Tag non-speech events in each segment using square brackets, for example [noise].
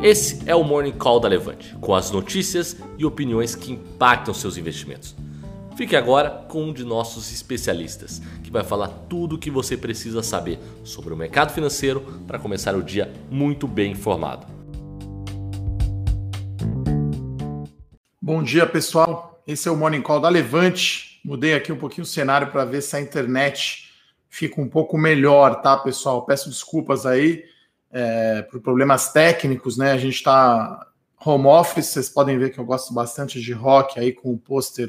Esse é o Morning Call da Levante, com as notícias e opiniões que impactam seus investimentos. Fique agora com um de nossos especialistas, que vai falar tudo o que você precisa saber sobre o mercado financeiro para começar o dia muito bem informado. Bom dia, pessoal. Esse é o Morning Call da Levante. Mudei aqui um pouquinho o cenário para ver se a internet fica um pouco melhor, tá, pessoal? Peço desculpas aí é, por problemas técnicos, né? A gente está home office, vocês podem ver que eu gosto bastante de rock aí com o pôster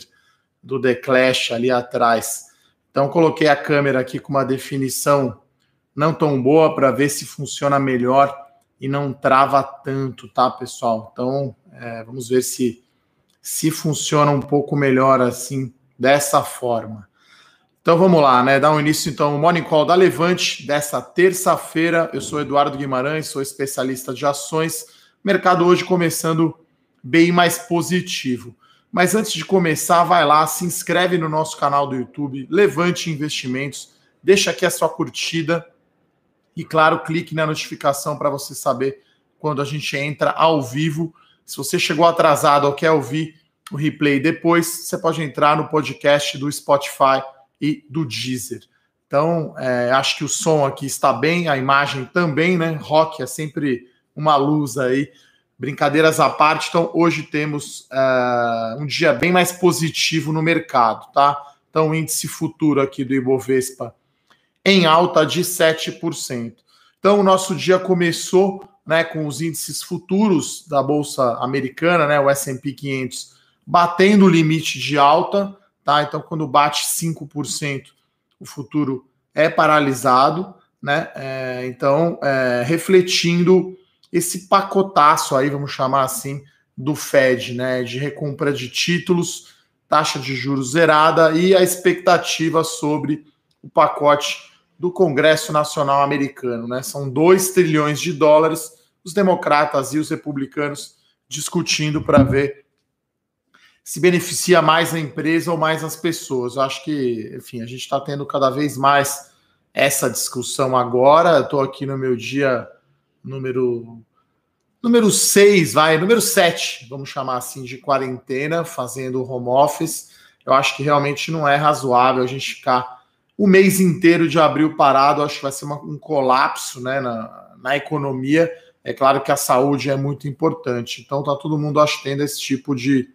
do The Clash ali atrás. Então coloquei a câmera aqui com uma definição não tão boa para ver se funciona melhor e não trava tanto, tá, pessoal? Então é, vamos ver se se funciona um pouco melhor assim dessa forma. Então vamos lá, né? Dar um início então o Morning Call da Levante dessa terça-feira. Eu sou Eduardo Guimarães, sou especialista de ações. Mercado hoje começando bem mais positivo. Mas antes de começar, vai lá, se inscreve no nosso canal do YouTube, Levante Investimentos, deixa aqui a sua curtida e claro, clique na notificação para você saber quando a gente entra ao vivo. Se você chegou atrasado ou quer ouvir o replay depois, você pode entrar no podcast do Spotify e do Deezer. Então, é, acho que o som aqui está bem, a imagem também, né? Rock é sempre uma luz aí. Brincadeiras à parte, então hoje temos é, um dia bem mais positivo no mercado, tá? Então, o índice futuro aqui do Ibovespa em alta de 7%. Então, o nosso dia começou né, com os índices futuros da Bolsa Americana, né, o S&P 500, batendo o limite de alta, tá? Então, quando bate 5%, o futuro é paralisado, né? É, então, é, refletindo esse pacotaço aí, vamos chamar assim, do Fed, né? De recompra de títulos, taxa de juros zerada e a expectativa sobre o pacote do Congresso Nacional Americano, né? São 2 trilhões de dólares, os democratas e os republicanos discutindo para ver se beneficia mais a empresa ou mais as pessoas. Eu acho que, enfim, a gente está tendo cada vez mais essa discussão agora. Estou aqui no meu dia número número 6, vai, número 7, vamos chamar assim, de quarentena, fazendo home office. Eu acho que realmente não é razoável a gente ficar o mês inteiro de abril parado. Eu acho que vai ser uma, um colapso né, na, na economia. É claro que a saúde é muito importante. Então tá todo mundo acho tendo esse tipo de,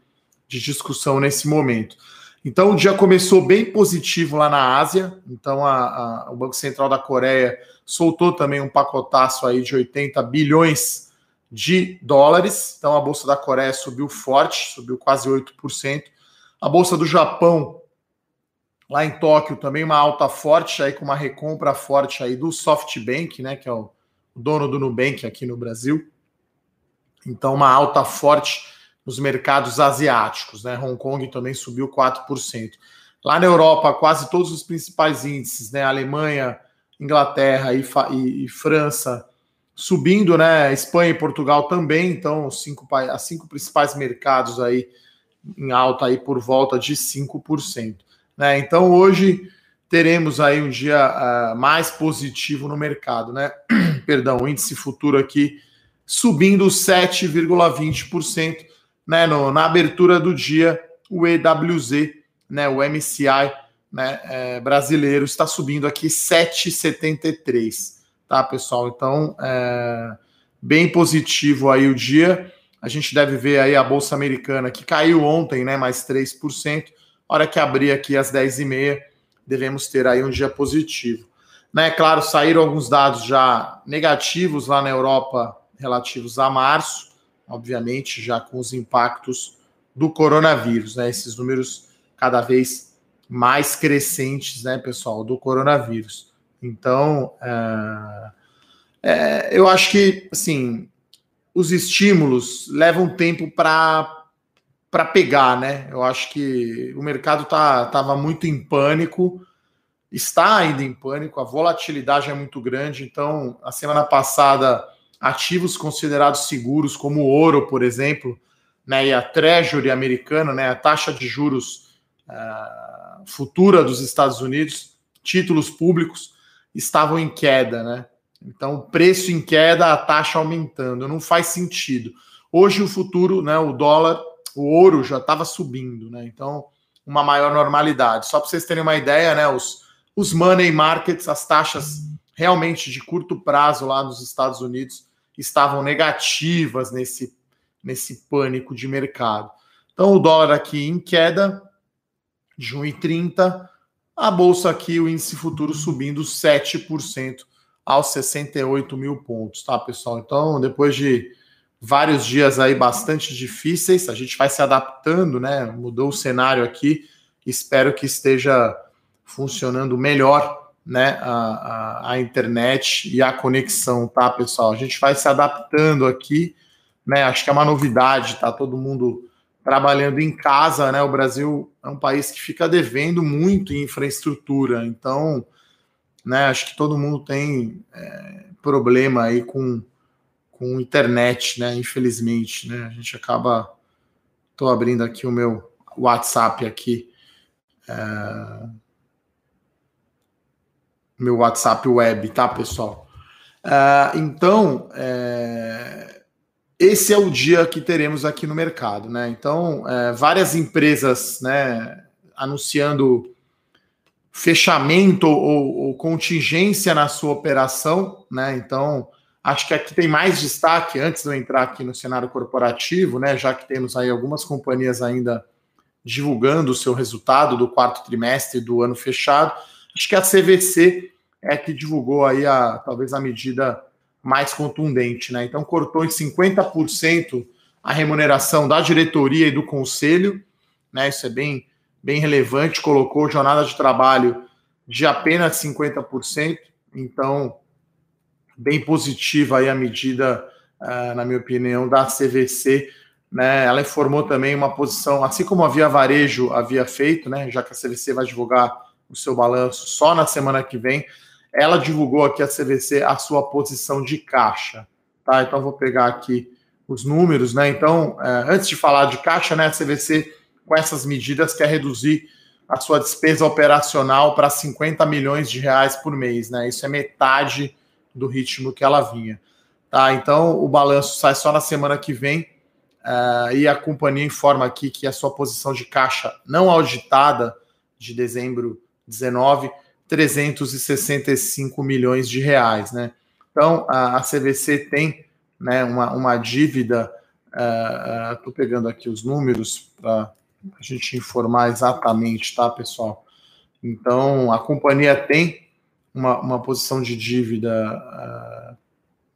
de discussão nesse momento. Então, o dia começou bem positivo lá na Ásia. Então, a, a, o Banco Central da Coreia soltou também um pacotaço aí de 80 bilhões de dólares. Então, a Bolsa da Coreia subiu forte, subiu quase 8%. A Bolsa do Japão, lá em Tóquio, também uma alta forte, aí com uma recompra forte aí do SoftBank, né, que é o dono do Nubank aqui no Brasil. Então, uma alta forte nos mercados asiáticos. Né? Hong Kong também subiu 4%. Lá na Europa, quase todos os principais índices, né? Alemanha, Inglaterra e, e, e França subindo, né? Espanha e Portugal também, então os cinco, as cinco principais mercados aí em alta aí por volta de 5%. Né? Então hoje teremos aí um dia uh, mais positivo no mercado, né? [clears throat] Perdão, o índice futuro aqui subindo 7,20%, né, no, na abertura do dia, o EWZ, né, o MCI né, é, brasileiro, está subindo aqui 7,73, tá, pessoal? Então, é, bem positivo aí o dia. A gente deve ver aí a Bolsa Americana, que caiu ontem, né, mais 3%. Hora que abrir aqui às 10h30, devemos ter aí um dia positivo. Né, claro, saíram alguns dados já negativos lá na Europa relativos a março, obviamente, já com os impactos do coronavírus, né? Esses números cada vez mais crescentes, né, pessoal, do coronavírus. Então, é, é, eu acho que, assim, os estímulos levam tempo para para pegar, né? Eu acho que o mercado tá tava muito em pânico, está ainda em pânico, a volatilidade é muito grande. Então, a semana passada ativos considerados seguros, como o ouro, por exemplo, né, e a Treasury americana, né, a taxa de juros uh, futura dos Estados Unidos, títulos públicos estavam em queda, né? Então, preço em queda, a taxa aumentando, não faz sentido. Hoje o futuro, né, o dólar, o ouro já estava subindo, né? Então, uma maior normalidade. Só para vocês terem uma ideia, né, os, os money markets, as taxas realmente de curto prazo lá nos Estados Unidos estavam negativas nesse, nesse pânico de mercado. Então, o dólar aqui em queda de 1,30, a bolsa aqui, o índice futuro subindo 7% aos 68 mil pontos, tá, pessoal? Então, depois de vários dias aí bastante difíceis, a gente vai se adaptando, né? Mudou o cenário aqui, espero que esteja funcionando melhor, né? A, a, a internet e a conexão, tá, pessoal? A gente vai se adaptando aqui, né? Acho que é uma novidade, tá? Todo mundo trabalhando em casa, né? O Brasil é um país que fica devendo muito em infraestrutura, então né? Acho que todo mundo tem é, problema aí com, com internet, né? Infelizmente, né? A gente acaba. Estou abrindo aqui o meu WhatsApp aqui. É, meu WhatsApp web, tá, pessoal? É, então, é, esse é o dia que teremos aqui no mercado, né? Então, é, várias empresas, né, anunciando fechamento ou, ou, contingência na sua operação, né? Então, acho que aqui tem mais destaque antes de eu entrar aqui no cenário corporativo, né? Já que temos aí algumas companhias ainda divulgando o seu resultado do quarto trimestre do ano fechado. Acho que a CVC é que divulgou aí a talvez a medida mais contundente, né? Então cortou em 50% a remuneração da diretoria e do conselho, né? Isso é bem bem relevante, colocou jornada de trabalho de apenas 50%, então bem positiva aí a medida, uh, na minha opinião, da CVC. Né? Ela informou também uma posição, assim como a Via Varejo havia feito, né? já que a CVC vai divulgar o seu balanço só na semana que vem, ela divulgou aqui a CVC a sua posição de caixa. Tá? Então vou pegar aqui os números, né? Então, uh, antes de falar de caixa, né, a CVC com essas medidas quer reduzir a sua despesa operacional para 50 milhões de reais por mês, né? Isso é metade do ritmo que ela vinha. Tá, então o balanço sai só na semana que vem uh, e a companhia informa aqui que a sua posição de caixa não auditada de dezembro 19, 365 milhões de reais, né? Então a, a CVC tem né, uma, uma dívida, estou uh, uh, pegando aqui os números para a gente informar exatamente, tá, pessoal? Então, a companhia tem uma, uma posição de dívida, uh,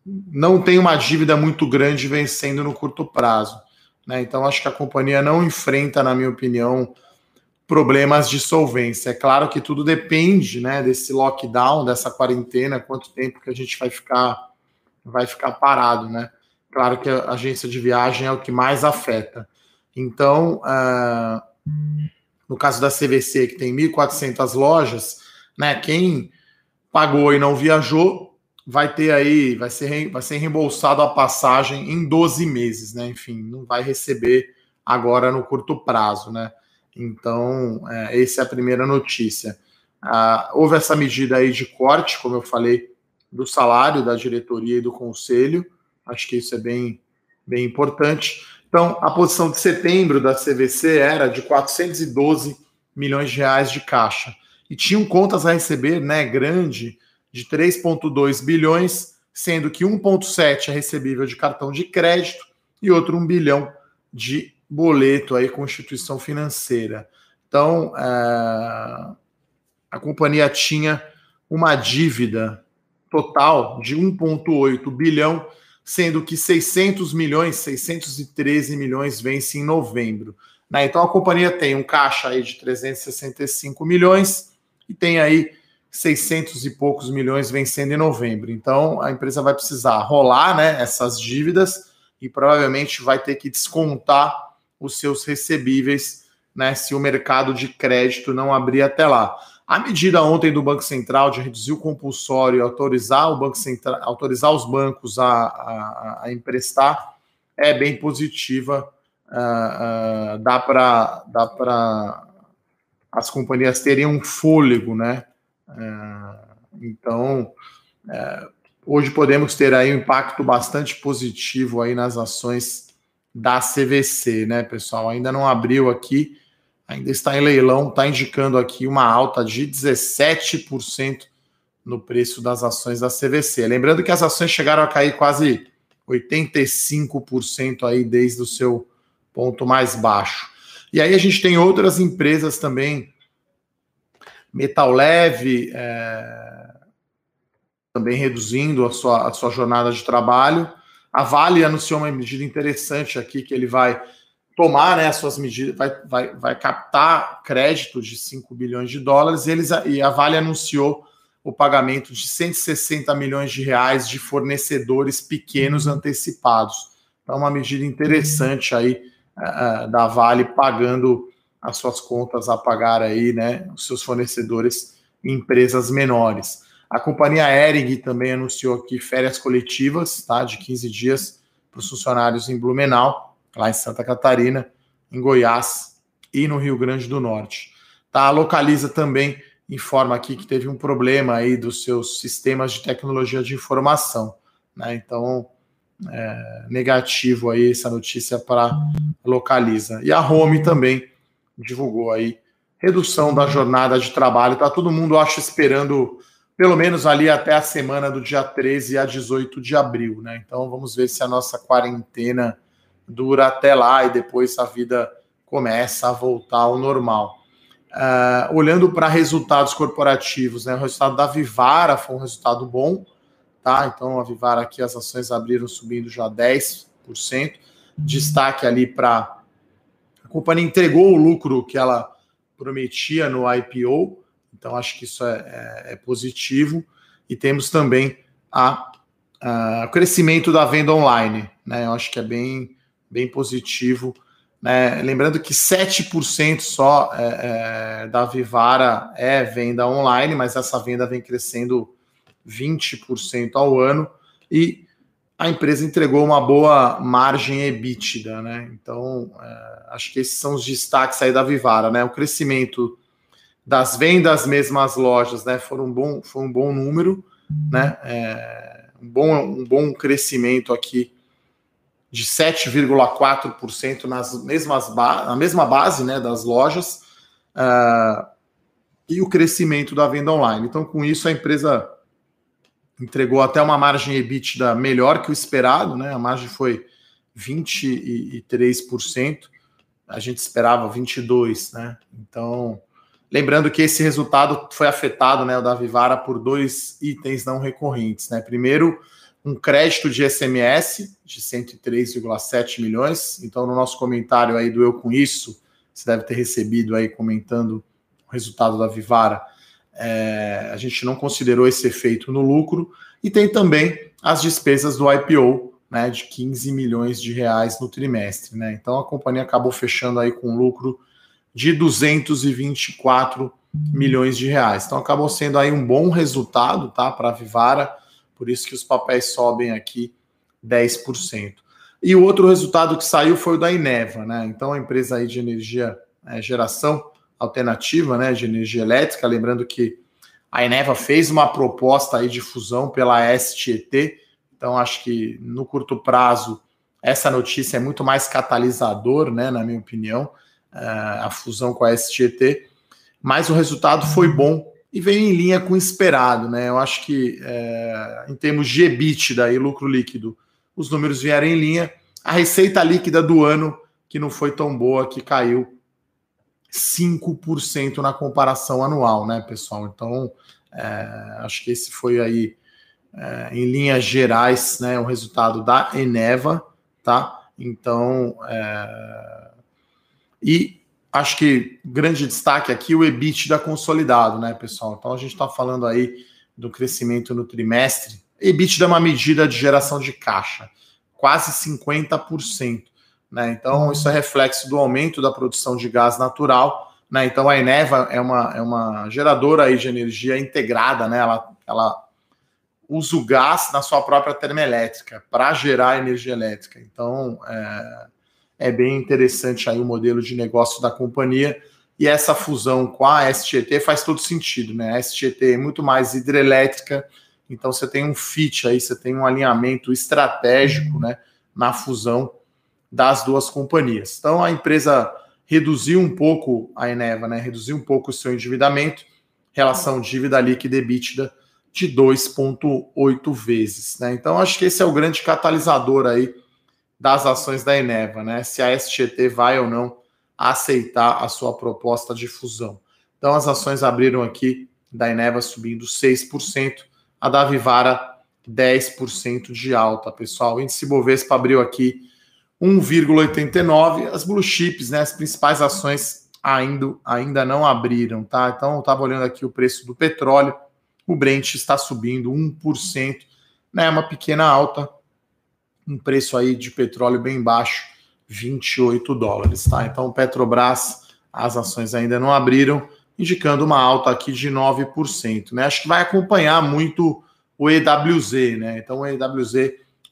não tem uma dívida muito grande vencendo no curto prazo. Né? Então, acho que a companhia não enfrenta, na minha opinião, problemas de solvência. É claro que tudo depende né, desse lockdown, dessa quarentena, quanto tempo que a gente vai ficar, vai ficar parado. Né? Claro que a agência de viagem é o que mais afeta. Então, uh, no caso da CVC, que tem 1.400 lojas, né, quem pagou e não viajou vai ter aí, vai ser, vai ser reembolsado a passagem em 12 meses, né? Enfim, não vai receber agora no curto prazo, né? Então, é, essa é a primeira notícia. Ah, houve essa medida aí de corte, como eu falei, do salário da diretoria e do conselho. Acho que isso é bem, bem importante. Então, a posição de setembro da CVC era de 412 milhões de reais de caixa. E tinham contas a receber, né, grande, de 3,2 bilhões, sendo que 1,7 é recebível de cartão de crédito e outro 1 bilhão de boleto aí com instituição financeira. Então, é, a companhia tinha uma dívida total de 1,8 bilhão sendo que 600 milhões, 613 milhões vence em novembro. Né? Então a companhia tem um caixa aí de 365 milhões e tem aí 600 e poucos milhões vencendo em novembro. Então a empresa vai precisar rolar né, essas dívidas e provavelmente vai ter que descontar os seus recebíveis né, se o mercado de crédito não abrir até lá. A medida ontem do Banco Central de reduzir o compulsório e autorizar o Banco Central, autorizar os bancos a, a, a emprestar é bem positiva. Uh, uh, dá para dá para as companhias terem um fôlego, né? Uh, então, hoje podemos ter aí um impacto bastante positivo aí nas ações da CVC, né, pessoal? Ainda não abriu aqui, ainda está em leilão, está indicando aqui uma alta de 17% no preço das ações da CVC. Lembrando que as ações chegaram a cair quase 85% aí desde o seu ponto mais baixo. E aí a gente tem outras empresas também, Metal Leve, é, também reduzindo a sua, a sua jornada de trabalho. A Vale anunciou uma medida interessante aqui que ele vai tomar né, as suas medidas, vai, vai, vai captar crédito de 5 bilhões de dólares, e, eles, e a Vale anunciou o pagamento de 160 milhões de reais de fornecedores pequenos uhum. antecipados. Então, uma medida interessante aí uh, da Vale pagando as suas contas a pagar aí, né, os seus fornecedores em empresas menores. A companhia Ering também anunciou aqui férias coletivas, tá, de 15 dias para os funcionários em Blumenau, lá em Santa Catarina, em Goiás e no Rio Grande do Norte. Tá, a Localiza também informa aqui que teve um problema aí dos seus sistemas de tecnologia de informação, né? Então, é, negativo aí essa notícia para Localiza. E a Home também divulgou aí redução da jornada de trabalho. Tá todo mundo, acho, esperando pelo menos ali até a semana do dia 13 a 18 de abril, né? Então vamos ver se a nossa quarentena dura até lá e depois a vida começa a voltar ao normal. Uh, olhando para resultados corporativos, né, o resultado da Vivara foi um resultado bom, tá? Então a Vivara aqui as ações abriram subindo já 10%. Destaque ali para a companhia entregou o lucro que ela prometia no IPO, então acho que isso é, é, é positivo. E temos também a, o crescimento da venda online, né? Eu acho que é bem, bem positivo né? Lembrando que 7% só é, é, da Vivara é venda online, mas essa venda vem crescendo 20% ao ano e a empresa entregou uma boa margem EBITDA, né? Então, é, acho que esses são os destaques aí da Vivara, né? O crescimento das vendas mesmas lojas, né? Foi um bom, foi um bom número, né? É, um, bom, um bom crescimento aqui de 7,4% nas mesmas na mesma base né, das lojas uh, e o crescimento da venda online. Então, com isso, a empresa entregou até uma margem EBITDA melhor que o esperado, né? A margem foi 23%, a gente esperava 22%, né? Então, lembrando que esse resultado foi afetado, né, o da Vivara, por dois itens não recorrentes, né? Primeiro, um crédito de SMS de 103,7 milhões. Então, no nosso comentário aí do Eu Com Isso, você deve ter recebido aí comentando o resultado da Vivara. É, a gente não considerou esse efeito no lucro. E tem também as despesas do IPO, né, de 15 milhões de reais no trimestre. Né? Então, a companhia acabou fechando aí com lucro de 224 milhões de reais. Então, acabou sendo aí um bom resultado tá, para a Vivara por isso que os papéis sobem aqui 10%. E o outro resultado que saiu foi o da Ineva, né? Então, a empresa aí de energia, é, geração alternativa, né, de energia elétrica, lembrando que a Ineva fez uma proposta aí de fusão pela STET, então acho que no curto prazo essa notícia é muito mais catalisador, né, na minha opinião, a fusão com a STET, mas o resultado foi bom e vem em linha com o esperado, né? Eu acho que é, em termos de EBITDA e lucro líquido, os números vieram em linha. A receita líquida do ano, que não foi tão boa, que caiu 5% na comparação anual, né, pessoal? Então, é, acho que esse foi aí, é, em linhas gerais, né, o resultado da Eneva, tá? Então, é, e acho que grande destaque aqui o EBITDA consolidado, né, pessoal? Então a gente está falando aí do crescimento no trimestre. EBITDA é uma medida de geração de caixa, quase 50%. Né? Então, isso é reflexo do aumento da produção de gás natural. Né? Então, a Eneva é uma, é uma geradora aí de energia integrada, né? ela, ela usa o gás na sua própria termoelétrica para gerar energia elétrica. Então, é, é bem interessante aí o modelo de negócio da companhia. E essa fusão com a STT faz todo sentido, né? A STT é muito mais hidrelétrica Então você tem um fit aí, você tem um alinhamento estratégico né, na fusão das duas companhias. Então a empresa reduziu um pouco a Eneva, né? Reduziu um pouco o seu endividamento, relação dívida líquida e EBITDA de 2,8 vezes. Né? Então, acho que esse é o grande catalisador aí das ações da Eneva, né? Se a SGT vai ou não aceitar a sua proposta de fusão. Então, as ações abriram aqui da Eneva subindo 6%, a da Vivara 10% de alta, pessoal. O índice Bovespa abriu aqui 1,89. As blue chips, né, as principais ações ainda, ainda não abriram, tá? Então, eu estava olhando aqui o preço do petróleo, o Brent está subindo 1%, né, uma pequena alta, um preço aí de petróleo bem baixo, 28 dólares, tá? Então, Petrobras, as ações ainda não abriram, indicando uma alta aqui de 9%, né? Acho que vai acompanhar muito o EWZ, né? Então, o EWZ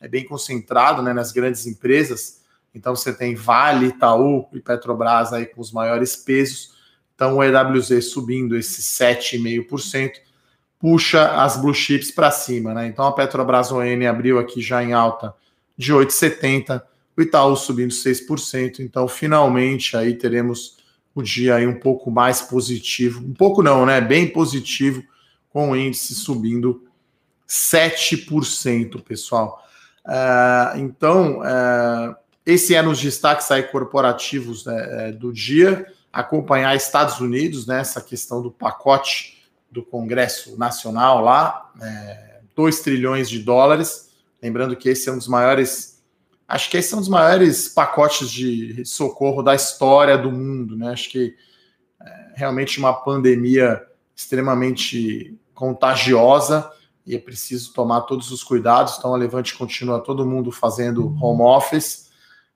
é bem concentrado, né, nas grandes empresas. Então, você tem Vale, Itaú e Petrobras aí com os maiores pesos. Então, o EWZ subindo esse 7,5%, puxa as blue chips para cima, né? Então a Petrobras ON abriu aqui já em alta de 8,70, o Itaú subindo 6%, então finalmente aí teremos o dia aí um pouco mais positivo, um pouco não, né? Bem positivo, com o índice subindo 7%, pessoal. Uh, então, uh, esse é nos destaques aí corporativos né, do dia, acompanhar Estados Unidos, né, essa questão do pacote do Congresso Nacional lá, é, 2 trilhões de dólares. Lembrando que esse é um dos maiores, acho que esse é um dos maiores pacotes de socorro da história do mundo, né? Acho que é realmente uma pandemia extremamente contagiosa e é preciso tomar todos os cuidados. Então a Levante continua todo mundo fazendo home office,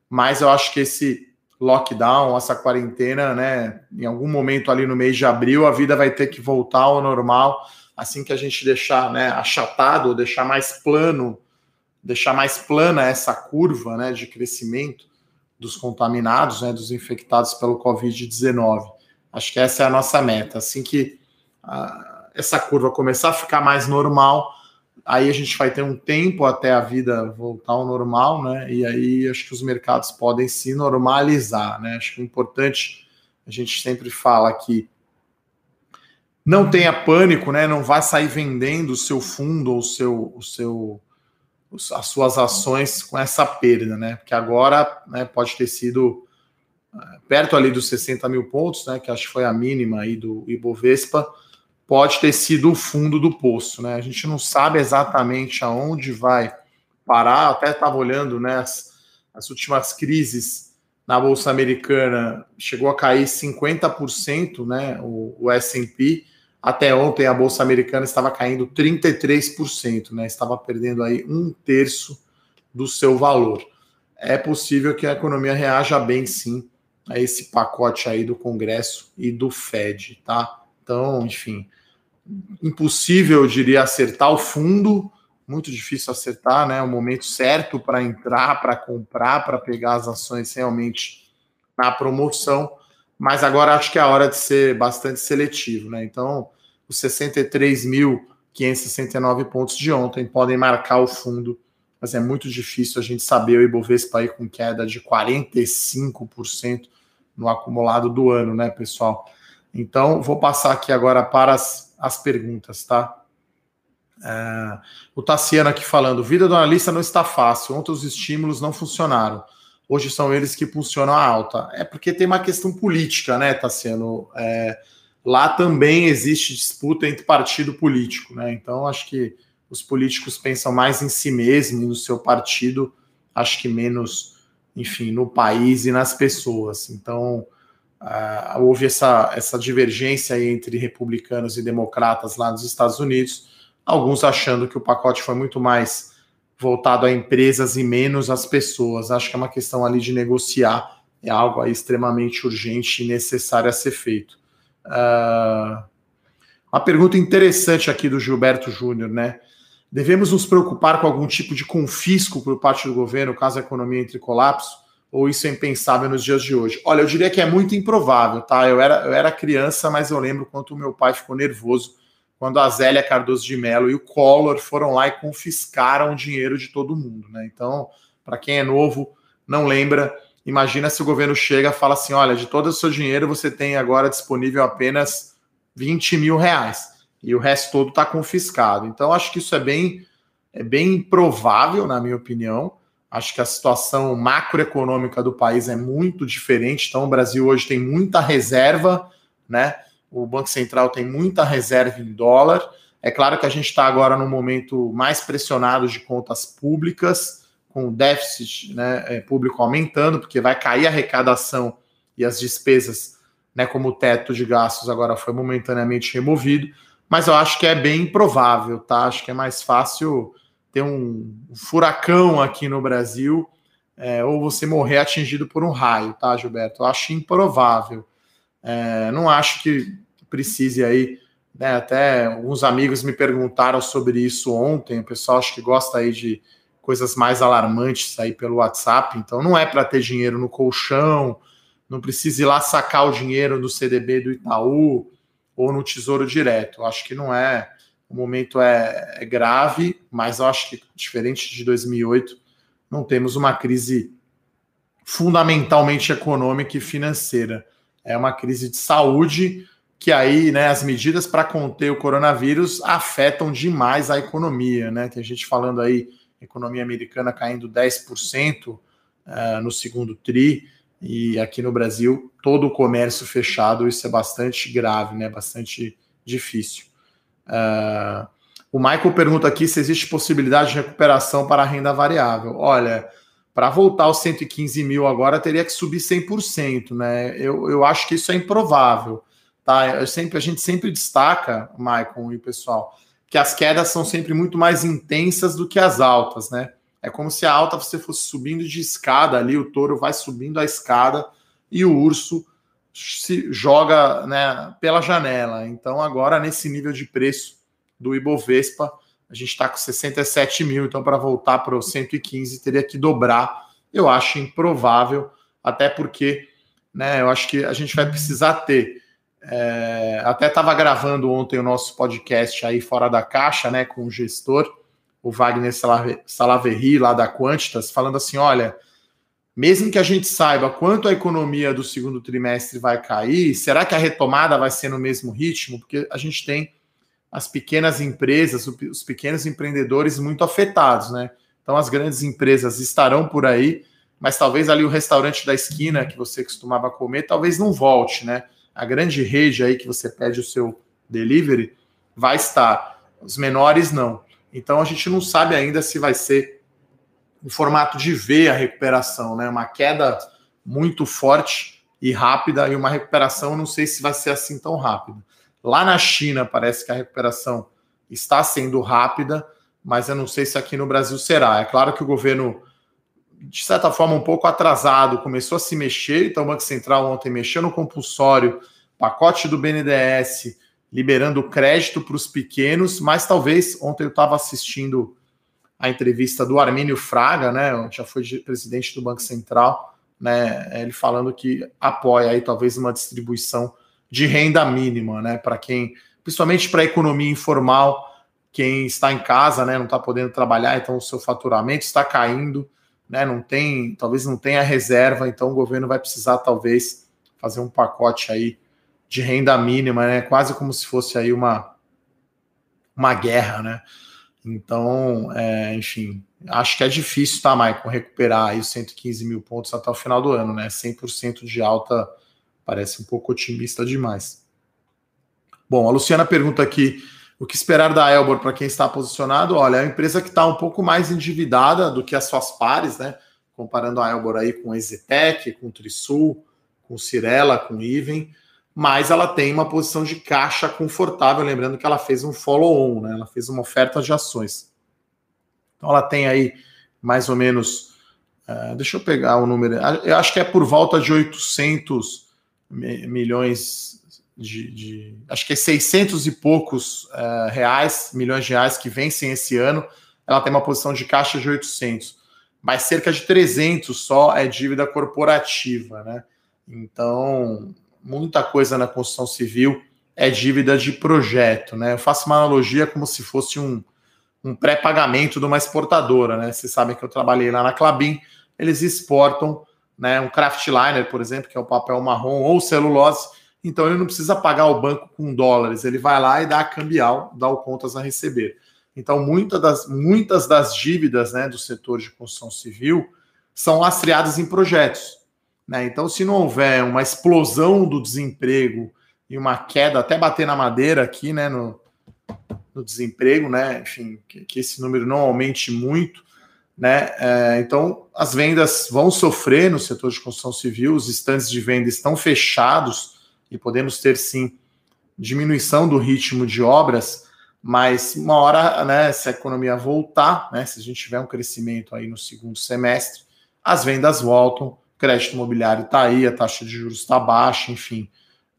mas eu acho que esse lockdown, essa quarentena, né? Em algum momento ali no mês de abril, a vida vai ter que voltar ao normal, assim que a gente deixar, né, achatado, deixar mais plano, deixar mais plana essa curva, né, de crescimento dos contaminados, né, dos infectados pelo COVID-19. Acho que essa é a nossa meta. Assim que uh, essa curva começar a ficar mais normal, aí a gente vai ter um tempo até a vida voltar ao normal, né? E aí acho que os mercados podem se normalizar, né? Acho que o importante, a gente sempre fala que não tenha pânico, né? Não vá sair vendendo o seu fundo ou o seu, o seu, as suas ações com essa perda, né? Porque agora né, pode ter sido eh, perto ali dos 60 mil pontos, né? Que acho que foi a mínima aí do Ibovespa pode ter sido o fundo do poço, né? A gente não sabe exatamente aonde vai parar. Até estava olhando né, as, as, últimas crises na bolsa americana, chegou a cair 50%, né? O, o S&P até ontem a bolsa americana estava caindo 33%, né? Estava perdendo aí um terço do seu valor. É possível que a economia reaja bem, sim, a esse pacote aí do Congresso e do Fed, tá? Então, enfim, impossível, eu diria, acertar o fundo, muito difícil acertar, né? O momento certo para entrar, para comprar, para pegar as ações realmente na promoção. Mas agora acho que é a hora de ser bastante seletivo, né? Então, os 63.569 pontos de ontem podem marcar o fundo, mas é muito difícil a gente saber o Ibovespa aí com queda de 45% no acumulado do ano, né, pessoal? Então, vou passar aqui agora para as as perguntas, tá? É, o Tassiano aqui falando: vida do analista não está fácil. Ontem os estímulos não funcionaram. Hoje são eles que funcionam a alta. É porque tem uma questão política, né, Tassiano? É, lá também existe disputa entre partido político, né? Então acho que os políticos pensam mais em si mesmo e no seu partido, acho que menos, enfim, no país e nas pessoas. Então Uh, houve essa, essa divergência entre republicanos e democratas lá nos Estados Unidos, alguns achando que o pacote foi muito mais voltado a empresas e menos às pessoas. Acho que é uma questão ali de negociar, é algo extremamente urgente e necessário a ser feito. Uh, uma pergunta interessante aqui do Gilberto Júnior, né? Devemos nos preocupar com algum tipo de confisco por parte do governo caso a economia entre em colapso? ou isso é impensável nos dias de hoje? Olha, eu diria que é muito improvável, tá? Eu era, eu era criança, mas eu lembro quanto o meu pai ficou nervoso quando a Zélia Cardoso de Mello e o Collor foram lá e confiscaram o dinheiro de todo mundo. Né? Então, para quem é novo, não lembra, imagina se o governo chega e fala assim: olha, de todo o seu dinheiro você tem agora disponível apenas 20 mil reais e o resto todo está confiscado. Então, acho que isso é bem, é bem improvável, na minha opinião. Acho que a situação macroeconômica do país é muito diferente. Então, o Brasil hoje tem muita reserva, né? O Banco Central tem muita reserva em dólar. É claro que a gente está agora num momento mais pressionado de contas públicas, com o déficit né, é, público aumentando, porque vai cair a arrecadação e as despesas, né, como o teto de gastos agora foi momentaneamente removido. Mas eu acho que é bem improvável, tá? Acho que é mais fácil ter um furacão aqui no Brasil é, ou você morrer atingido por um raio, tá, Gilberto? Eu acho improvável. É, não acho que precise aí, né, até alguns amigos me perguntaram sobre isso ontem, o pessoal acho que gosta aí de coisas mais alarmantes aí pelo WhatsApp, então não é para ter dinheiro no colchão, não precisa ir lá sacar o dinheiro no CDB do Itaú ou no Tesouro Direto. Acho que não é o momento é, é, grave, mas acho que, diferente de 2008, não temos uma crise fundamentalmente econômica e financeira. É uma crise de saúde que aí, né, as medidas para conter o coronavírus afetam demais a economia, né? Tem gente falando aí, economia americana caindo 10% uh, eh, no segundo tri, e aqui no Brasil todo o comércio fechado, isso é bastante grave, né? Bastante difícil. Uh, o Michael pergunta aqui se existe possibilidade de recuperação para a renda variável. Olha, para voltar aos 115 mil agora teria que subir 100%, né? Eu, eu acho que isso é improvável, tá? Eu sempre, a gente sempre destaca, Michael e pessoal, que as quedas são sempre muito mais intensas do que as altas, né? É como se a alta você fosse subindo de escada ali, o touro vai subindo a escada e o urso se joga né, pela janela. Então, agora, nesse nível de preço do Ibovespa, a gente está com 67 mil, então para voltar para os 115 teria que dobrar. Eu acho improvável, até porque né, eu acho que a gente vai precisar ter. É, até estava gravando ontem o nosso podcast aí fora da caixa, né, com o gestor, o Wagner Salaverri, lá da Quantitas, falando assim: olha, mesmo que a gente saiba quanto a economia do segundo trimestre vai cair, será que a retomada vai ser no mesmo ritmo? Porque a gente tem as pequenas empresas, os pequenos empreendedores muito afetados, né? Então as grandes empresas estarão por aí, mas talvez ali o restaurante da esquina que você costumava comer, talvez não volte, né? A grande rede aí que você pede o seu delivery vai estar, os menores não. Então a gente não sabe ainda se vai ser o formato de V a recuperação, né? Uma queda muito forte e rápida e uma recuperação, não sei se vai ser assim tão rápida. Lá na China parece que a recuperação está sendo rápida, mas eu não sei se aqui no Brasil será. É claro que o governo, de certa forma, um pouco atrasado, começou a se mexer, então o Banco Central ontem mexeu no compulsório, pacote do BNDES, liberando crédito para os pequenos, mas talvez ontem eu estava assistindo a entrevista do Armínio Fraga, né, já foi presidente do Banco Central, né, ele falando que apoia aí talvez uma distribuição de renda mínima, né, para quem, principalmente para a economia informal, quem está em casa, né, não está podendo trabalhar, então o seu faturamento está caindo, né, não tem, talvez não tenha reserva, então o governo vai precisar talvez fazer um pacote aí de renda mínima, né, quase como se fosse aí uma uma guerra, né? Então, é, enfim, acho que é difícil, tá, Maicon, recuperar aí os 115 mil pontos até o final do ano, né? 100% de alta parece um pouco otimista demais. Bom, a Luciana pergunta aqui o que esperar da Elbor para quem está posicionado. Olha, é uma empresa que está um pouco mais endividada do que as suas pares, né? Comparando a Elbor aí com a Ezetec, com o Trisul, com o Cirela, com o Iven mas ela tem uma posição de caixa confortável, lembrando que ela fez um follow-on, né? Ela fez uma oferta de ações. Então ela tem aí mais ou menos, uh, deixa eu pegar o número, eu acho que é por volta de 800 milhões de, de acho que é 600 e poucos uh, reais, milhões de reais que vencem esse ano. Ela tem uma posição de caixa de 800, mas cerca de 300 só é dívida corporativa, né? Então, muita coisa na construção civil é dívida de projeto, né? Eu faço uma analogia como se fosse um, um pré-pagamento de uma exportadora, né? Vocês sabem que eu trabalhei lá na Clabin, eles exportam né, um craftliner, por exemplo, que é o papel marrom ou celulose, então ele não precisa pagar o banco com dólares, ele vai lá e dá a cambial, dá o contas a receber. Então, muitas das, muitas das dívidas né, do setor de construção civil são lastreadas em projetos. Né? Então, se não houver uma explosão do desemprego e uma queda, até bater na madeira aqui, né, no, no desemprego, né, enfim, que, que, esse número não aumente muito, né, é, então as vendas vão sofrer no setor de construção civil, os estandes de venda estão fechados e podemos ter sim diminuição do ritmo de obras, mas uma hora, né, se a economia voltar, né, se a gente tiver um crescimento aí no segundo semestre, as vendas voltam, crédito imobiliário está aí, a taxa de juros está baixa, enfim,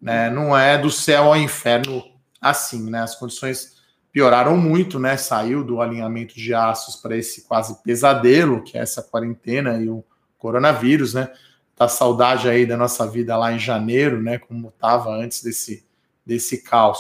né? Não é do céu ao inferno assim, né? As condições pioraram muito, né? Saiu do alinhamento de aços para esse quase pesadelo, que é essa quarentena e o coronavírus, né? Tá saudade aí da nossa vida lá em janeiro, né? Como estava antes desse, desse caos.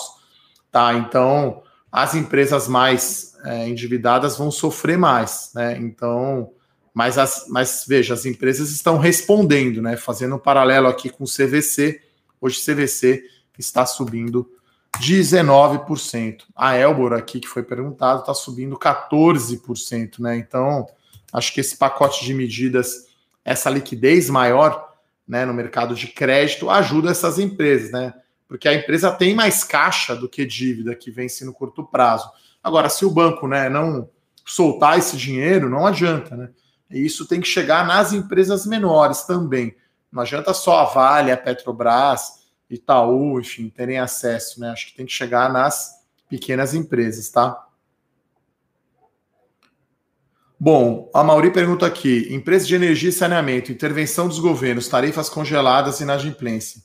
Tá, então as empresas mais é, endividadas vão sofrer mais, né? Então, mas, as, mas veja, as empresas estão respondendo, né? Fazendo um paralelo aqui com o CVC, Hoje CVC está subindo 19%. A Elbor aqui, que foi perguntado, está subindo 14%, né? Então, acho que esse pacote de medidas, essa liquidez maior né, no mercado de crédito, ajuda essas empresas, né? Porque a empresa tem mais caixa do que dívida que vence no curto prazo. Agora, se o banco né, não soltar esse dinheiro, não adianta, né? E isso tem que chegar nas empresas menores também. Não adianta só a Vale, a Petrobras, Itaú, enfim, terem acesso, né? Acho que tem que chegar nas pequenas empresas, tá? Bom, a Mauri pergunta aqui: empresas de energia e saneamento, intervenção dos governos, tarifas congeladas e inadimplência.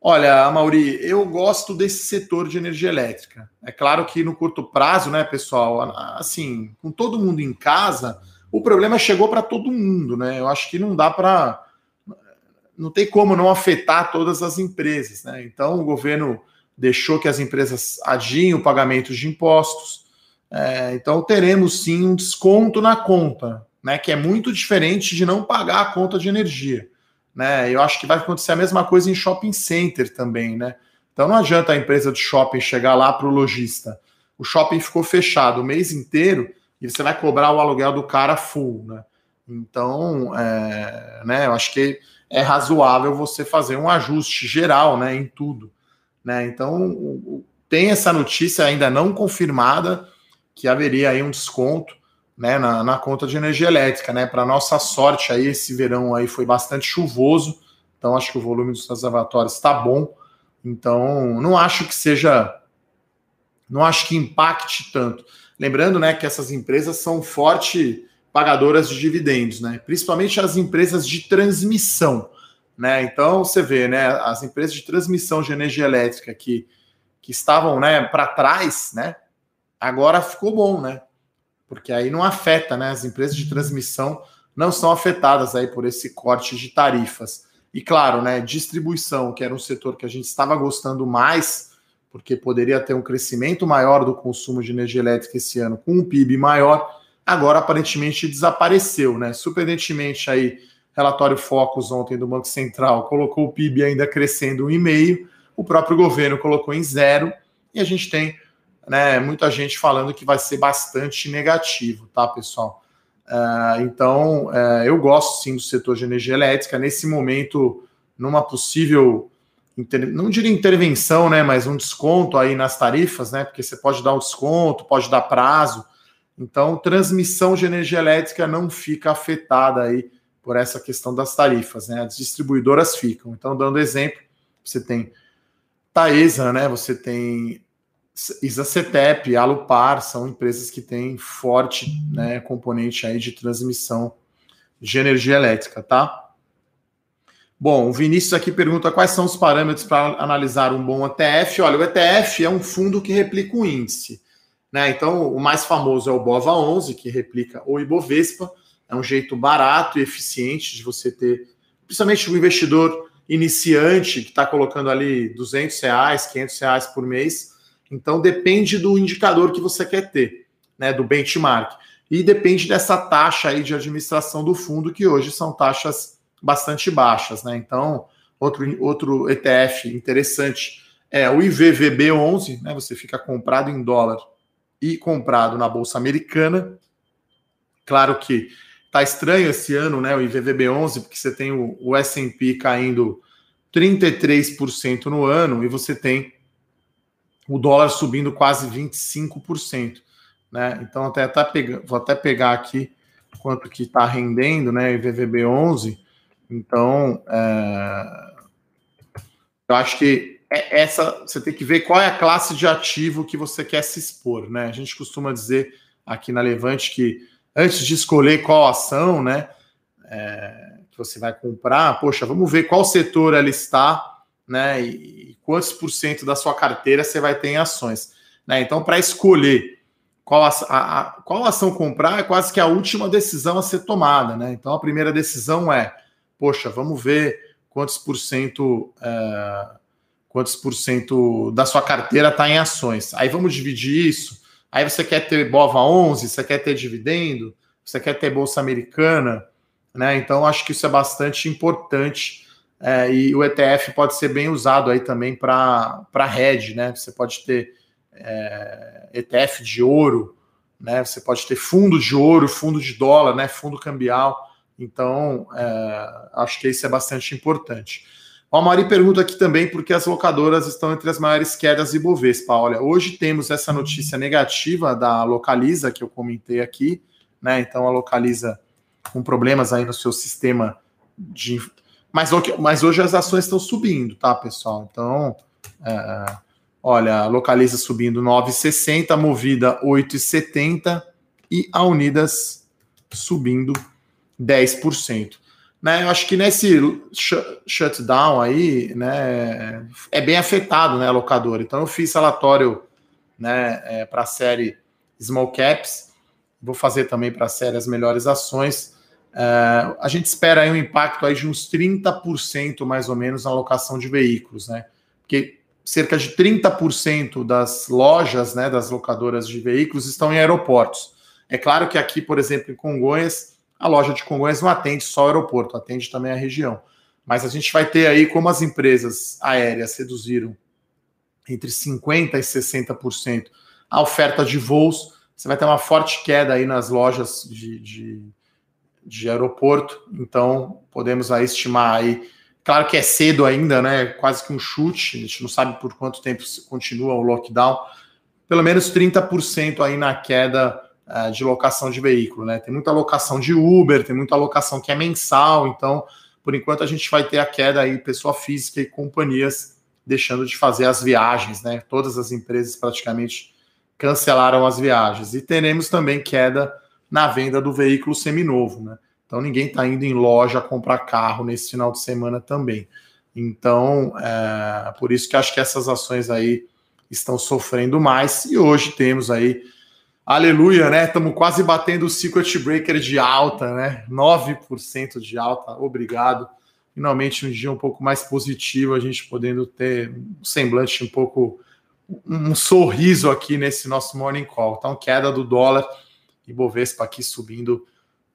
Olha, Mauri, eu gosto desse setor de energia elétrica. É claro que no curto prazo, né, pessoal, assim, com todo mundo em casa, o problema chegou para todo mundo, né? Eu acho que não dá para não tem como não afetar todas as empresas. Né? Então, o governo deixou que as empresas adiem o pagamento de impostos. É, então, teremos sim um desconto na conta, né? que é muito diferente de não pagar a conta de energia. Né? Eu acho que vai acontecer a mesma coisa em shopping center também. Né? Então, não adianta a empresa de shopping chegar lá para o lojista. O shopping ficou fechado o mês inteiro e você vai cobrar o aluguel do cara full. Né? Então, é, né, eu acho que é razoável você fazer um ajuste geral né, em tudo. Né? Então, tem essa notícia ainda não confirmada que haveria aí um desconto né, na, na conta de energia elétrica. Né? Para nossa sorte, aí, esse verão aí foi bastante chuvoso, então acho que o volume dos reservatórios está bom. Então, não acho que seja. Não acho que impacte tanto. Lembrando né, que essas empresas são forte pagadoras de dividendos, né? Principalmente as empresas de transmissão, né? Então você vê, né? As empresas de transmissão de energia elétrica que, que estavam, né, para trás, né? Agora ficou bom, né? Porque aí não afeta, né? As empresas de transmissão não são afetadas aí por esse corte de tarifas. E claro, né? Distribuição, que era um setor que a gente estava gostando mais, porque poderia ter um crescimento maior do consumo de energia elétrica esse ano com um PIB maior agora aparentemente desapareceu, né? Surpreendentemente aí, relatório Focus ontem do Banco Central colocou o PIB ainda crescendo 1,5, o próprio governo colocou em zero, e a gente tem né, muita gente falando que vai ser bastante negativo, tá, pessoal? Uh, então, uh, eu gosto sim do setor de energia elétrica. Nesse momento, numa possível, não diria intervenção, né, mas um desconto aí nas tarifas, né, porque você pode dar um desconto, pode dar prazo. Então, transmissão de energia elétrica não fica afetada aí por essa questão das tarifas, né? As distribuidoras ficam. Então, dando exemplo, você tem Taesa, né? Você tem Isacetep, Alupar, são empresas que têm forte né, componente aí de transmissão de energia elétrica, tá? Bom, o Vinícius aqui pergunta quais são os parâmetros para analisar um bom ETF. Olha, o ETF é um fundo que replica o índice. Né? Então, o mais famoso é o BOVA 11, que replica o Ibovespa. É um jeito barato e eficiente de você ter, principalmente o investidor iniciante que está colocando ali 200 reais, 500 reais por mês. Então depende do indicador que você quer ter, né, do benchmark. E depende dessa taxa aí de administração do fundo, que hoje são taxas bastante baixas, né? Então, outro, outro ETF interessante é o IVVB11, né? Você fica comprado em dólar e comprado na Bolsa Americana. Claro que tá estranho esse ano, né? O IVVB11, porque você tem o, o S&P caindo 33% no ano e você tem o dólar subindo quase 25%, né? Então até, até pega, vou até pegar aqui quanto que está rendendo, né? O IVVB11. Então, é, eu acho que é essa você tem que ver qual é a classe de ativo que você quer se expor, né? A gente costuma dizer aqui na Levante que antes de escolher qual ação, né, é, que você vai comprar, poxa, vamos ver qual setor ela está, né, e quantos por cento da sua carteira você vai ter em ações, né? Então, para escolher qual, a, a, qual ação comprar é quase que a última decisão a ser tomada, né? Então, a primeira decisão é, poxa, vamos ver quantos por cento é, quantos por cento da sua carteira está em ações. Aí vamos dividir isso. Aí você quer ter BOVA 11, você quer ter dividendo, você quer ter bolsa americana, né? Então acho que isso é bastante importante é, e o ETF pode ser bem usado aí também para hedge, né? Você pode ter é, ETF de ouro, né? Você pode ter fundo de ouro, fundo de dólar, né? Fundo cambial. Então é, acho que isso é bastante importante. O Amari pergunta aqui também por que as locadoras estão entre as maiores quedas de Bovespa. Olha, hoje temos essa notícia negativa da Localiza, que eu comentei aqui, né? Então a Localiza com problemas aí no seu sistema de. Mas, mas hoje as ações estão subindo, tá, pessoal? Então, é, olha, a Localiza subindo 9,60, Movida 8,70 e a Unidas subindo 10% né, eu acho que nesse shutdown aí, né, é bem afetado, né, a locadora. Então eu fiz relatório, né, é, para a série Small Caps, vou fazer também para a série As Melhores Ações. É, a gente espera aí um impacto aí de uns 30% mais ou menos na alocação de veículos, né, porque cerca de 30% das lojas, né, das locadoras de veículos estão em aeroportos. É claro que aqui, por exemplo, em Congonhas, a loja de Congonhas não atende só o aeroporto, atende também a região. Mas a gente vai ter aí, como as empresas aéreas reduziram entre 50% e 60% a oferta de voos, você vai ter uma forte queda aí nas lojas de, de, de aeroporto. Então, podemos aí estimar aí. Claro que é cedo ainda, né? Quase que um chute. A gente não sabe por quanto tempo continua o lockdown. Pelo menos 30% aí na queda de locação de veículo, né? Tem muita locação de Uber, tem muita locação que é mensal, então, por enquanto, a gente vai ter a queda aí, pessoa física e companhias deixando de fazer as viagens, né? Todas as empresas praticamente cancelaram as viagens. E teremos também queda na venda do veículo seminovo, né? Então ninguém está indo em loja comprar carro nesse final de semana também. Então, é, por isso que acho que essas ações aí estão sofrendo mais. E hoje temos aí Aleluia, né? Estamos quase batendo o circuit breaker de alta, né? 9% de alta, obrigado. Finalmente um dia um pouco mais positivo, a gente podendo ter um semblante um pouco, um sorriso aqui nesse nosso morning call. Então, queda do dólar e Bovespa aqui subindo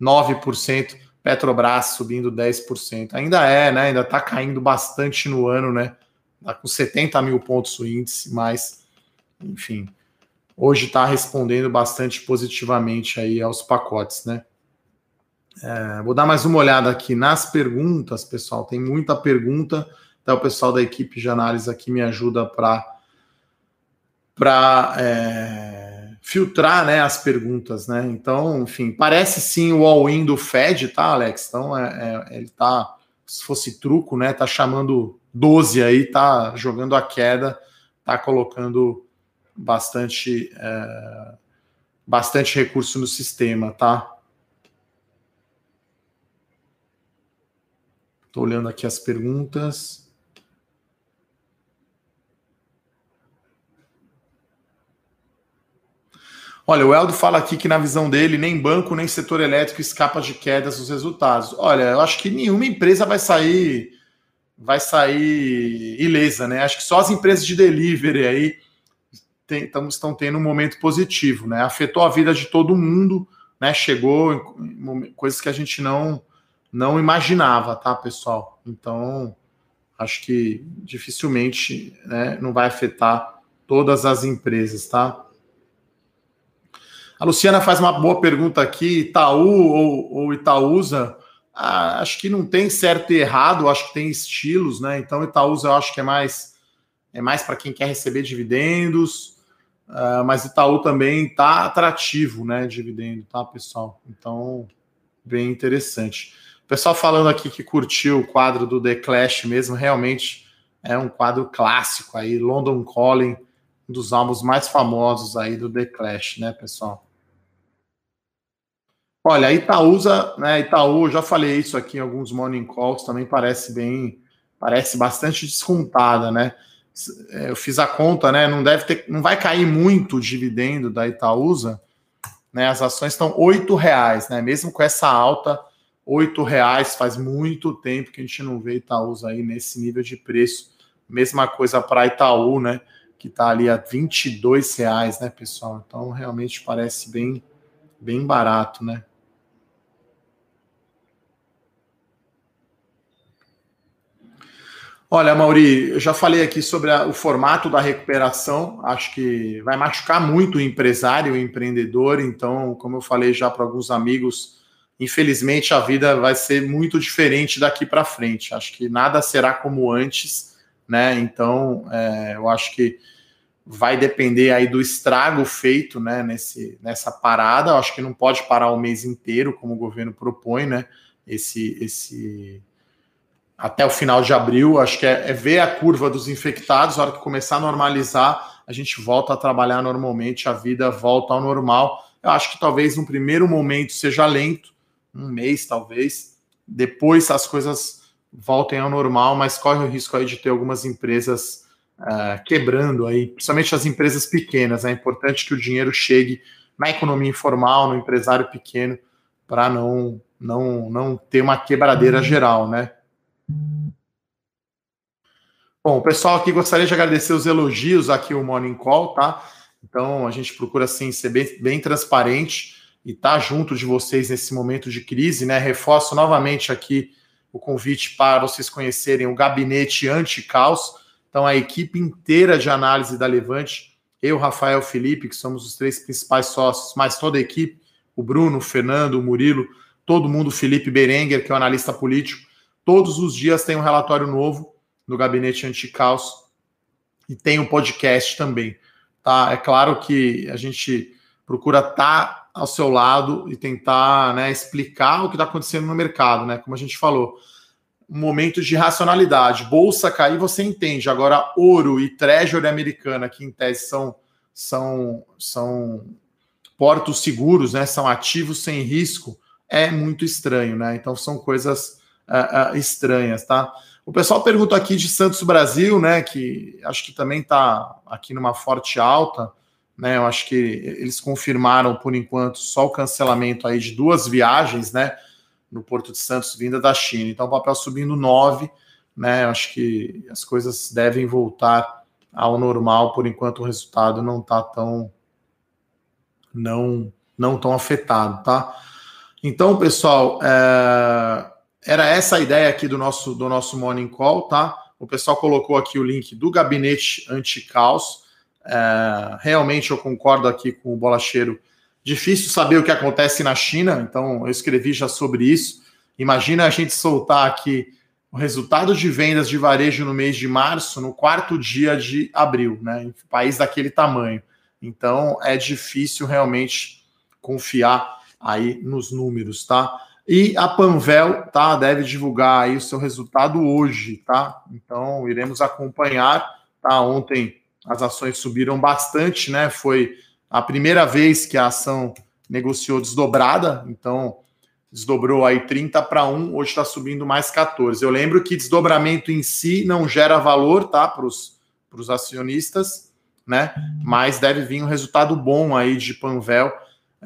9%, Petrobras subindo 10%. Ainda é, né? Ainda está caindo bastante no ano, né? Está com 70 mil pontos o índice, mas, enfim, hoje está respondendo bastante positivamente aí aos pacotes, né? É, vou dar mais uma olhada aqui nas perguntas, pessoal. Tem muita pergunta. Até o pessoal da equipe de análise aqui me ajuda para para é, filtrar né, as perguntas, né? Então, enfim, parece sim o all-in do Fed, tá, Alex? Então, é, é, ele tá, se fosse truco, né? Tá chamando 12 aí, tá jogando a queda, tá colocando bastante, é, bastante recurso no sistema, tá? Estou olhando aqui as perguntas. Olha, o Eldo fala aqui que na visão dele, nem banco nem setor elétrico escapa de quedas dos resultados. Olha, eu acho que nenhuma empresa vai sair vai sair ilesa, né? Acho que só as empresas de delivery aí tem, estão tendo um momento positivo, né? Afetou a vida de todo mundo, né? Chegou em, coisas que a gente não não imaginava, tá, pessoal? Então, acho que dificilmente né, não vai afetar todas as empresas, tá? A Luciana faz uma boa pergunta aqui: Itaú ou, ou Itaúsa? Ah, acho que não tem certo e errado, acho que tem estilos, né? Então, Itaúsa eu acho que é mais é mais para quem quer receber dividendos, uh, mas Itaú também tá atrativo, né? Dividendo, tá, pessoal? Então, bem interessante. O pessoal falando aqui que curtiu o quadro do The Clash mesmo, realmente é um quadro clássico aí, London Calling, um dos álbuns mais famosos aí do The Clash, né, pessoal? Olha, Itaúsa, né? Itaú, já falei isso aqui em alguns morning calls, também parece bem, parece bastante descontada, né? É, eu fiz a conta, né? Não deve ter, não vai cair muito o dividendo da Itaúsa, né? As ações estão oito reais, né? Mesmo com essa alta, oito reais faz muito tempo que a gente não vê Itaúsa aí nesse nível de preço. Mesma coisa para Itaú, né? Que está ali a 22 reais, né, pessoal? Então realmente parece bem, bem barato, né? Olha, Mauri, eu já falei aqui sobre a, o formato da recuperação. Acho que vai machucar muito o empresário, o empreendedor. Então, como eu falei já para alguns amigos, infelizmente a vida vai ser muito diferente daqui para frente. Acho que nada será como antes, né? Então, é, eu acho que vai depender aí do estrago feito, né? Nesse, nessa parada. Eu acho que não pode parar o mês inteiro, como o governo propõe, né? Esse, esse até o final de abril. Acho que é, é, ver a curva dos infectados, a hora que começar a normalizar, a gente volta a trabalhar normalmente, a vida volta ao normal. Eu acho que talvez no primeiro momento seja lento, um mês talvez, depois as coisas voltem ao normal, mas corre o risco aí de ter algumas empresas uh, quebrando aí, principalmente as empresas pequenas. É importante que o dinheiro chegue na economia informal, no empresário pequeno, para não, não, não ter uma quebradeira geral, né? Bom, pessoal aqui gostaria de agradecer os elogios aqui o Morning Call, tá? Então a gente procura assim ser bem, bem transparente e estar tá junto de vocês nesse momento de crise, né? Reforço novamente aqui o convite para vocês conhecerem o gabinete anti-caos. Então a equipe inteira de análise da Levante, eu, Rafael Felipe, que somos os três principais sócios, mais toda a equipe, o Bruno, o Fernando, o Murilo, todo mundo, o Felipe Berenguer, que é o analista político, Todos os dias tem um relatório novo no Gabinete Anticaos e tem um podcast também. Tá? É claro que a gente procura estar tá ao seu lado e tentar né, explicar o que está acontecendo no mercado, né? Como a gente falou, um momento de racionalidade. Bolsa cair, você entende. Agora, ouro e treasury americana, que em tese são, são, são portos seguros, né? São ativos sem risco, é muito estranho, né? Então são coisas uh, uh, estranhas, tá? O pessoal pergunta aqui de Santos Brasil, né? Que acho que também está aqui numa forte alta, né? Eu acho que eles confirmaram por enquanto só o cancelamento aí de duas viagens, né? No Porto de Santos, vinda da China. Então, o papel subindo 9, né? Eu acho que as coisas devem voltar ao normal, por enquanto o resultado não está tão não não tão afetado, tá? Então, pessoal, é, era essa a ideia aqui do nosso, do nosso Morning Call, tá? O pessoal colocou aqui o link do gabinete anti-caos. É, realmente eu concordo aqui com o Bolacheiro. Difícil saber o que acontece na China, então eu escrevi já sobre isso. Imagina a gente soltar aqui o resultado de vendas de varejo no mês de março, no quarto dia de abril, né? Em país daquele tamanho. Então é difícil realmente confiar aí nos números, tá? E a Panvel, tá, deve divulgar aí o seu resultado hoje, tá? Então iremos acompanhar, tá? Ontem as ações subiram bastante, né? Foi a primeira vez que a ação negociou desdobrada, então desdobrou aí 30 para 1, hoje está subindo mais 14. Eu lembro que desdobramento em si não gera valor, tá, para os acionistas, né? Mas deve vir um resultado bom aí de Panvel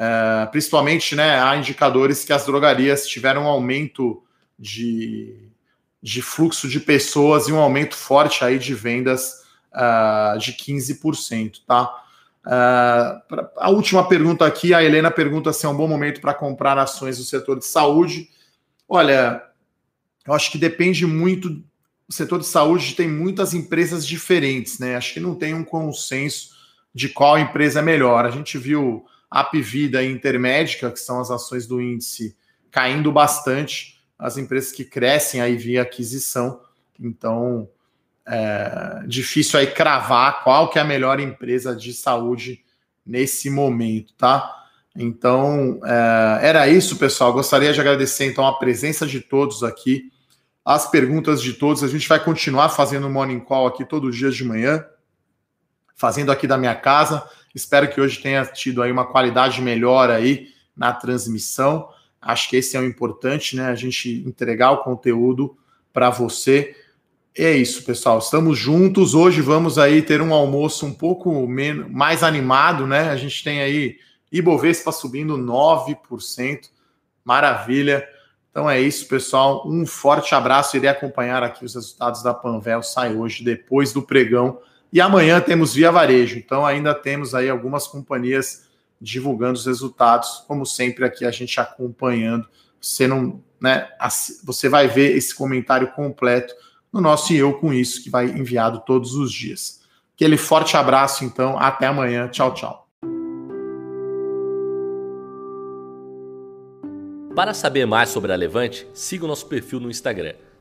é, principalmente, né, há indicadores que as drogarias tiveram um aumento de, de fluxo de pessoas e um aumento forte aí de vendas uh, de 15%, tá? Uh, a última pergunta aqui, a Helena pergunta se é um bom momento para comprar ações do setor de saúde. Olha, eu acho que depende muito. O setor de saúde tem muitas empresas diferentes, né? Acho que não tem um consenso de qual empresa é melhor. A gente viu Apvida e Intermédica, que são as ações do índice, caindo bastante, as empresas que crescem aí via aquisição. Então, é difícil aí cravar qual que é a melhor empresa de saúde nesse momento, tá? Então, é, era isso, pessoal. Gostaria de agradecer, então, a presença de todos aqui, as perguntas de todos. A gente vai continuar fazendo o Morning Call aqui todos os dias de manhã, fazendo aqui da minha casa. Espero que hoje tenha tido aí uma qualidade melhor aí na transmissão. Acho que esse é o importante, né? A gente entregar o conteúdo para você. É isso, pessoal. Estamos juntos. Hoje vamos aí ter um almoço um pouco menos, mais animado, né? A gente tem aí Ibovespa subindo 9%. Maravilha. Então é isso, pessoal. Um forte abraço. Irei acompanhar aqui os resultados da Panvel. Sai hoje, depois do pregão. E amanhã temos Via Varejo. Então ainda temos aí algumas companhias divulgando os resultados, como sempre aqui a gente acompanhando. Você não, né, você vai ver esse comentário completo no nosso e eu com isso que vai enviado todos os dias. Aquele forte abraço então, até amanhã. Tchau, tchau. Para saber mais sobre a Levante, siga o nosso perfil no Instagram